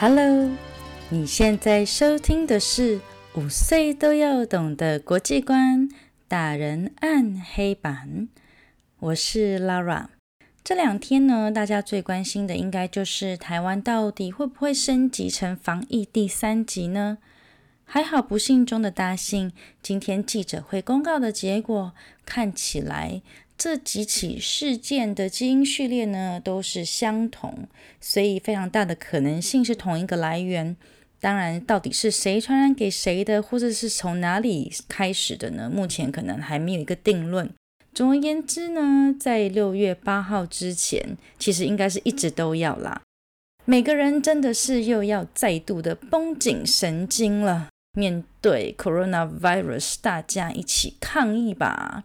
Hello，你现在收听的是五岁都要懂的国际观大人按黑板。我是 Lara。这两天呢，大家最关心的应该就是台湾到底会不会升级成防疫第三级呢？还好不幸中的大幸，今天记者会公告的结果看起来。这几起事件的基因序列呢都是相同，所以非常大的可能性是同一个来源。当然，到底是谁传染给谁的，或者是从哪里开始的呢？目前可能还没有一个定论。总而言之呢，在六月八号之前，其实应该是一直都要啦。每个人真的是又要再度的绷紧神经了，面对 coronavirus，大家一起抗疫吧。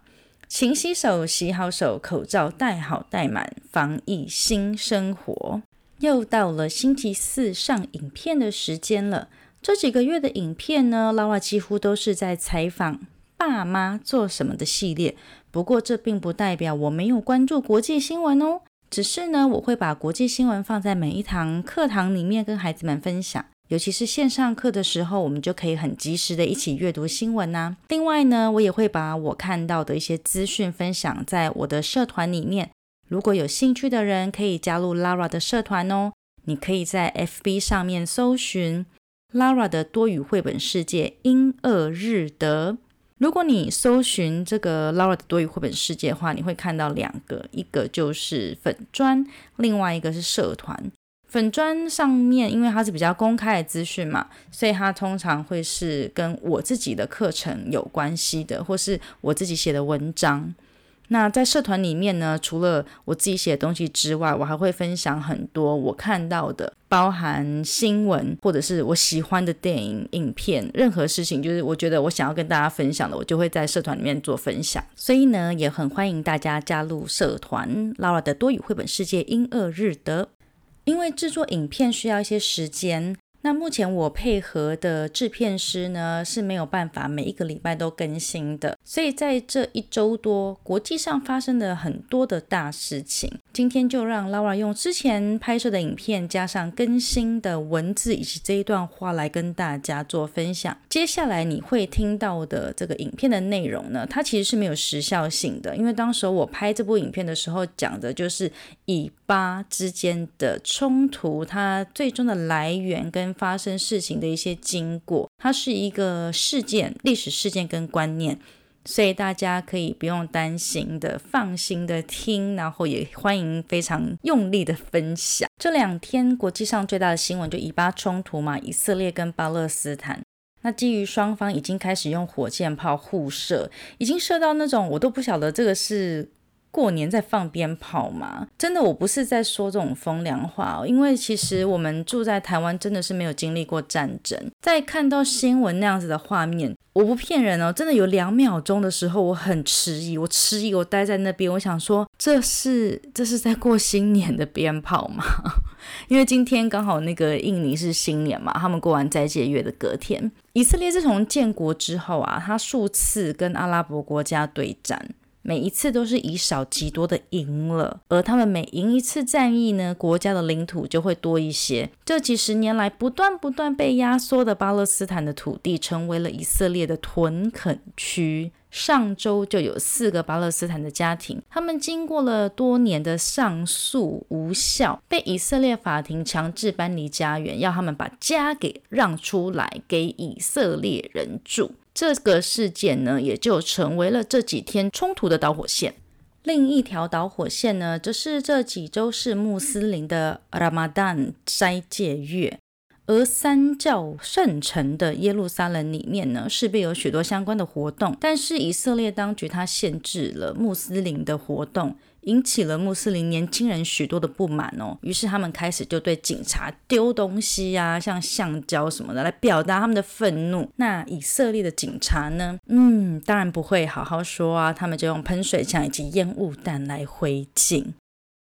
勤洗手，洗好手，口罩戴好戴满，防疫新生活。又到了星期四上影片的时间了。这几个月的影片呢，拉瓦几乎都是在采访爸妈做什么的系列。不过这并不代表我没有关注国际新闻哦，只是呢，我会把国际新闻放在每一堂课堂里面跟孩子们分享。尤其是线上课的时候，我们就可以很及时的一起阅读新闻呐。另外呢，我也会把我看到的一些资讯分享在我的社团里面。如果有兴趣的人，可以加入 Lara 的社团哦。你可以在 FB 上面搜寻 Lara 的多语绘本世界英二日德。如果你搜寻这个 Lara 的多语绘本世界的话，你会看到两个，一个就是粉砖，另外一个是社团。粉砖上面，因为它是比较公开的资讯嘛，所以它通常会是跟我自己的课程有关系的，或是我自己写的文章。那在社团里面呢，除了我自己写的东西之外，我还会分享很多我看到的，包含新闻或者是我喜欢的电影、影片，任何事情，就是我觉得我想要跟大家分享的，我就会在社团里面做分享。所以呢，也很欢迎大家加入社团 Laura 的多语绘本世界英二日德。因为制作影片需要一些时间。那目前我配合的制片师呢是没有办法每一个礼拜都更新的，所以在这一周多，国际上发生了很多的大事情。今天就让 Laura 用之前拍摄的影片加上更新的文字以及这一段话来跟大家做分享。接下来你会听到的这个影片的内容呢，它其实是没有时效性的，因为当时我拍这部影片的时候讲的就是以巴之间的冲突，它最终的来源跟发生事情的一些经过，它是一个事件、历史事件跟观念，所以大家可以不用担心的，放心的听，然后也欢迎非常用力的分享。这两天国际上最大的新闻就以巴冲突嘛，以色列跟巴勒斯坦，那基于双方已经开始用火箭炮互射，已经射到那种我都不晓得这个是。过年在放鞭炮吗？真的，我不是在说这种风凉话哦。因为其实我们住在台湾，真的是没有经历过战争。在看到新闻那样子的画面，我不骗人哦，真的有两秒钟的时候，我很迟疑，我迟疑，我待在那边，我想说，这是这是在过新年的鞭炮吗？因为今天刚好那个印尼是新年嘛，他们过完斋戒月的隔天。以色列自从建国之后啊，他数次跟阿拉伯国家对战。每一次都是以少击多的赢了，而他们每赢一次战役呢，国家的领土就会多一些。这几十年来不断不断被压缩的巴勒斯坦的土地，成为了以色列的屯垦区。上周就有四个巴勒斯坦的家庭，他们经过了多年的上诉无效，被以色列法庭强制搬离家园，要他们把家给让出来给以色列人住。这个事件呢，也就成为了这几天冲突的导火线。另一条导火线呢，则是这几周是穆斯林的 Ramadan 斋戒月，而三教圣城的耶路撒冷里面呢，势必有许多相关的活动。但是以色列当局它限制了穆斯林的活动。引起了穆斯林年轻人许多的不满哦，于是他们开始就对警察丢东西呀，像橡胶什么的来表达他们的愤怒。那以色列的警察呢？嗯，当然不会好好说啊，他们就用喷水枪以及烟雾弹来回敬。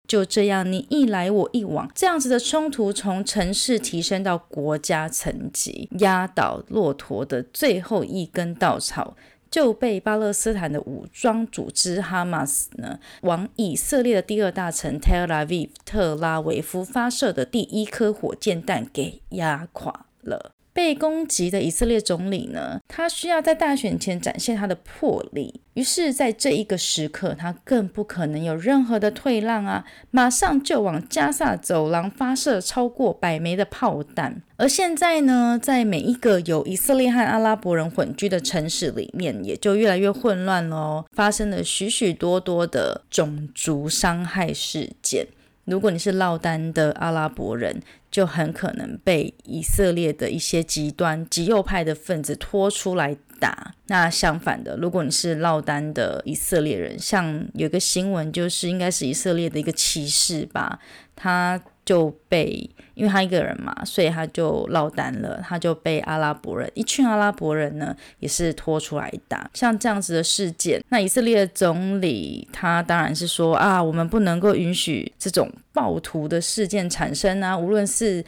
就这样，你一来我一往，这样子的冲突从城市提升到国家层级，压倒骆驼的最后一根稻草。就被巴勒斯坦的武装组织哈马斯呢往以色列的第二大城 Tel Aviv 特拉维夫发射的第一颗火箭弹给压垮了。被攻击的以色列总理呢，他需要在大选前展现他的魄力。于是，在这一个时刻，他更不可能有任何的退让啊！马上就往加萨走廊发射超过百枚的炮弹。而现在呢，在每一个有以色列和阿拉伯人混居的城市里面，也就越来越混乱喽，发生了许许多多的种族伤害事件。如果你是落单的阿拉伯人，就很可能被以色列的一些极端极右派的分子拖出来打。那相反的，如果你是落单的以色列人，像有个新闻，就是应该是以色列的一个骑士吧，他。就被，因为他一个人嘛，所以他就落单了。他就被阿拉伯人，一群阿拉伯人呢，也是拖出来打。像这样子的事件，那以色列总理他当然是说啊，我们不能够允许这种暴徒的事件产生啊，无论是。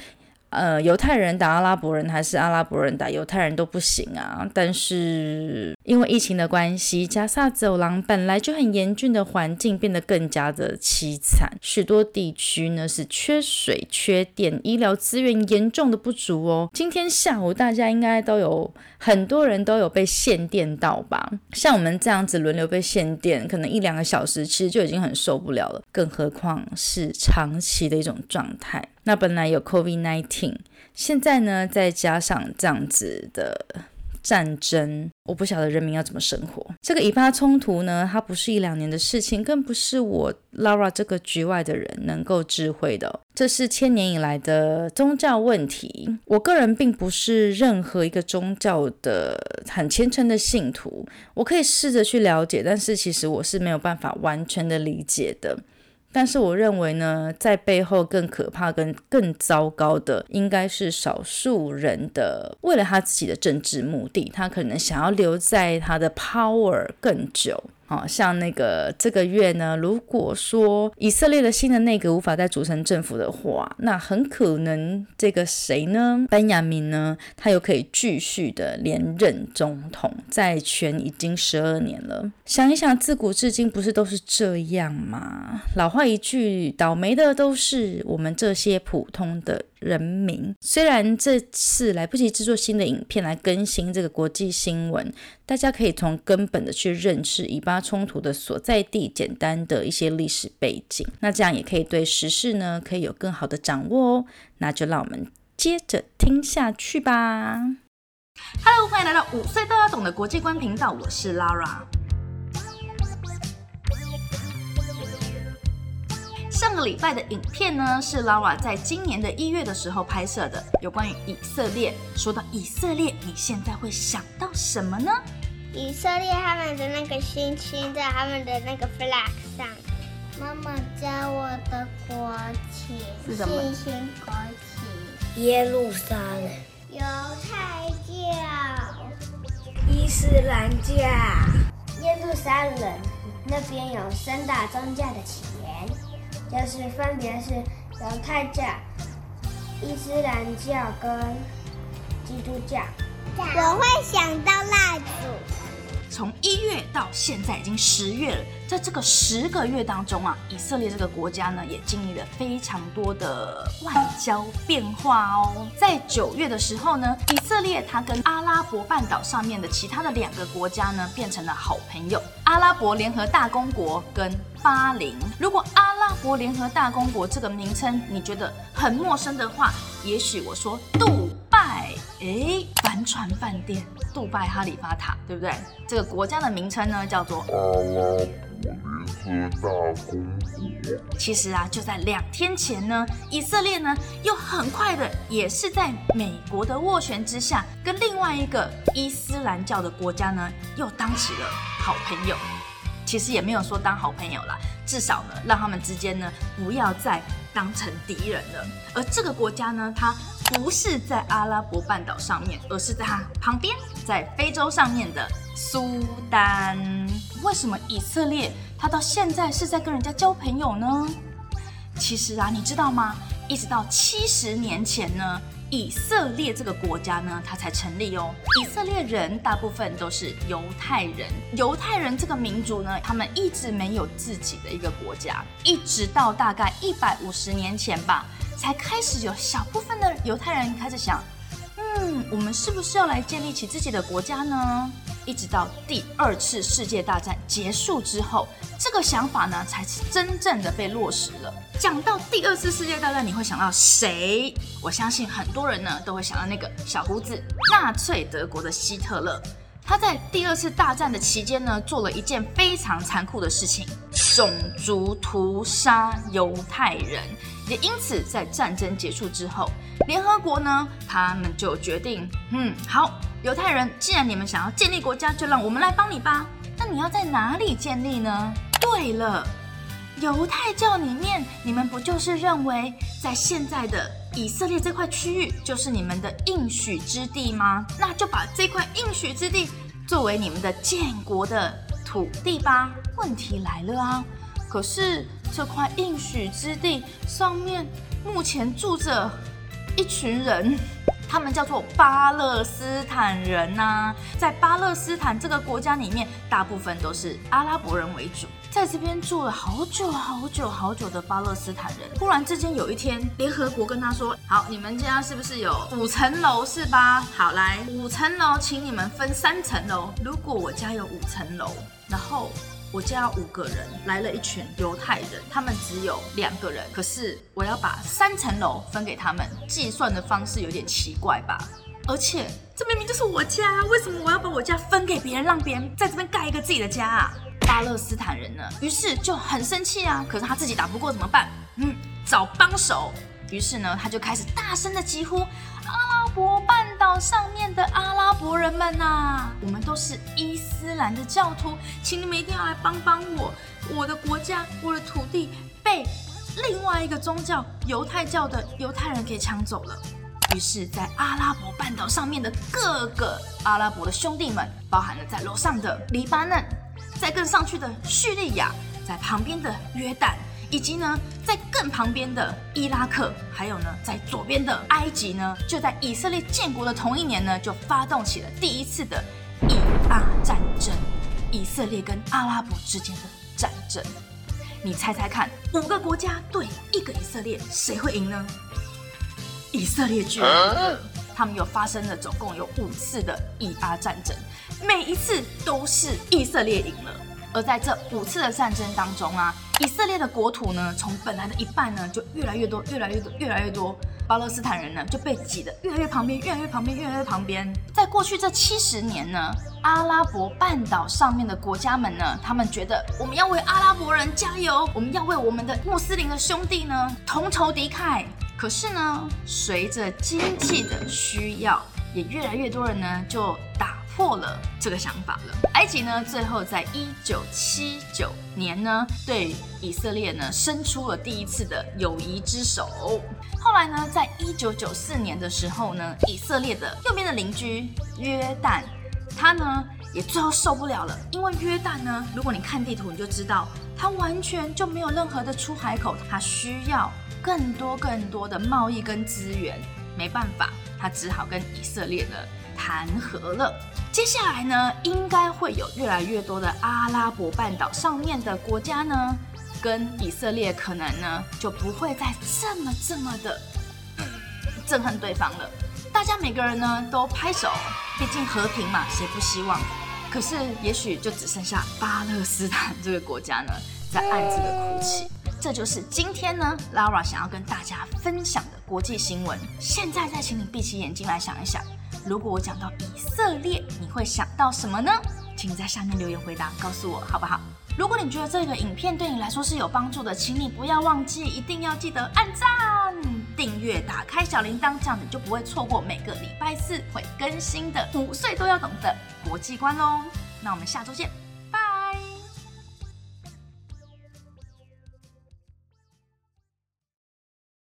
呃，犹太人打阿拉伯人还是阿拉伯人打犹太人都不行啊！但是因为疫情的关系，加萨走廊本来就很严峻的环境变得更加的凄惨，许多地区呢是缺水、缺电，医疗资源严重的不足哦。今天下午大家应该都有很多人都有被限电到吧？像我们这样子轮流被限电，可能一两个小时其实就已经很受不了了，更何况是长期的一种状态。那本来有 COVID-19，现在呢，再加上这样子的战争，我不晓得人民要怎么生活。这个以巴冲突呢，它不是一两年的事情，更不是我 Laura 这个局外的人能够智慧的。这是千年以来的宗教问题。我个人并不是任何一个宗教的很虔诚的信徒，我可以试着去了解，但是其实我是没有办法完全的理解的。但是我认为呢，在背后更可怕、跟更糟糕的，应该是少数人的为了他自己的政治目的，他可能想要留在他的 power 更久。好像那个这个月呢，如果说以色列的新的内阁无法再组成政府的话，那很可能这个谁呢，班亚明呢，他又可以继续的连任总统，在权已经十二年了。想一想，自古至今不是都是这样吗？老话一句，倒霉的都是我们这些普通的。人民虽然这次来不及制作新的影片来更新这个国际新闻，大家可以从根本的去认识以巴冲突的所在地，简单的一些历史背景，那这样也可以对时事呢可以有更好的掌握哦。那就让我们接着听下去吧。Hello，欢迎来到五岁都要懂的国际观频道，我是 Lara。上个礼拜的影片呢，是 Lara 在今年的一月的时候拍摄的，有关于以色列。说到以色列，你现在会想到什么呢？以色列他们的那个星星在他们的那个 flag 上。妈妈教我的国旗是什么？星星国旗。耶路撒冷。犹太教。伊斯兰教。耶路撒冷那边有三大宗教的起源。就是分别是犹太教、伊斯兰教跟基督教。我会想到蜡烛。从一月到现在已经十月了，在这个十个月当中啊，以色列这个国家呢也经历了非常多的外交变化哦。在九月的时候呢，以色列它跟阿拉伯半岛上面的其他的两个国家呢变成了好朋友，阿拉伯联合大公国跟巴林。如果阿拉伯联合大公国这个名称你觉得很陌生的话，也许我说杜哎，帆船饭店，杜拜哈利法塔，对不对？这个国家的名称呢叫做阿拉伯联合大公国。其实啊，就在两天前呢，以色列呢又很快的，也是在美国的斡旋之下，跟另外一个伊斯兰教的国家呢又当起了好朋友。其实也没有说当好朋友啦，至少呢，让他们之间呢不要再当成敌人了。而这个国家呢，它不是在阿拉伯半岛上面，而是在它旁边，在非洲上面的苏丹。为什么以色列它到现在是在跟人家交朋友呢？其实啊，你知道吗？一直到七十年前呢，以色列这个国家呢，它才成立哦。以色列人大部分都是犹太人，犹太人这个民族呢，他们一直没有自己的一个国家，一直到大概一百五十年前吧，才开始有小部分的犹太人开始想，嗯，我们是不是要来建立起自己的国家呢？一直到第二次世界大战结束之后，这个想法呢，才是真正的被落实了。讲到第二次世界大战，你会想到谁？我相信很多人呢都会想到那个小胡子，纳粹德国的希特勒。他在第二次大战的期间呢，做了一件非常残酷的事情，种族屠杀犹太人。也因此，在战争结束之后，联合国呢，他们就决定，嗯，好。犹太人，既然你们想要建立国家，就让我们来帮你吧。那你要在哪里建立呢？对了，犹太教里面，你们不就是认为在现在的以色列这块区域就是你们的应许之地吗？那就把这块应许之地作为你们的建国的土地吧。问题来了啊！可是这块应许之地上面目前住着一群人。他们叫做巴勒斯坦人呐，在巴勒斯坦这个国家里面，大部分都是阿拉伯人为主，在这边住了好久好久好久的巴勒斯坦人，忽然之间有一天，联合国跟他说：“好，你们家是不是有五层楼是吧？好，来五层楼，请你们分三层楼。如果我家有五层楼，然后。”我家五个人来了一群犹太人，他们只有两个人，可是我要把三层楼分给他们，计算的方式有点奇怪吧？而且这明明就是我家，为什么我要把我家分给别人，让别人在这边盖一个自己的家啊？巴勒斯坦人呢，于是就很生气啊，可是他自己打不过怎么办？嗯，找帮手。于是呢，他就开始大声的疾呼。阿拉伯半岛上面的阿拉伯人们呐，我们都是伊斯兰的教徒，请你们一定要来帮帮我。我的国家，我的土地被另外一个宗教犹太教的犹太人给抢走了。于是，在阿拉伯半岛上面的各个阿拉伯的兄弟们，包含了在楼上的黎巴嫩，在更上去的叙利亚，在旁边的约旦。以及呢，在更旁边的伊拉克，还有呢，在左边的埃及呢，就在以色列建国的同一年呢，就发动起了第一次的以阿战争，以色列跟阿拉伯之间的战争。你猜猜看，五个国家对一个以色列，谁会赢呢？以色列居然，他们又发生了总共有五次的以阿战争，每一次都是以色列赢了。而在这五次的战争当中啊。以色列的国土呢，从本来的一半呢，就越来越多，越来越多，越来越多。巴勒斯坦人呢，就被挤得越来越旁边，越来越旁边，越来越旁边。在过去这七十年呢，阿拉伯半岛上面的国家们呢，他们觉得我们要为阿拉伯人加油，我们要为我们的穆斯林的兄弟呢同仇敌忾。可是呢，随着经济的需要，也越来越多人呢就打。破了这个想法了。埃及呢，最后在一九七九年呢，对以色列呢伸出了第一次的友谊之手。后来呢，在一九九四年的时候呢，以色列的右边的邻居约旦，他呢也最后受不了了，因为约旦呢，如果你看地图，你就知道，它完全就没有任何的出海口，它需要更多更多的贸易跟资源，没办法，他只好跟以色列呢谈和了。接下来呢，应该会有越来越多的阿拉伯半岛上面的国家呢，跟以色列可能呢就不会再这么这么的憎恨对方了。大家每个人呢都拍手，毕竟和平嘛，谁不希望？可是也许就只剩下巴勒斯坦这个国家呢，在暗自的哭泣。这就是今天呢，Lara 想要跟大家分享的国际新闻。现在再请你闭起眼睛来想一想。如果我讲到以色列，你会想到什么呢？请在下面留言回答，告诉我好不好？如果你觉得这个影片对你来说是有帮助的，请你不要忘记，一定要记得按赞、订阅、打开小铃铛，这样你就不会错过每个礼拜四会更新的五岁都要懂的国际观喽。那我们下周见。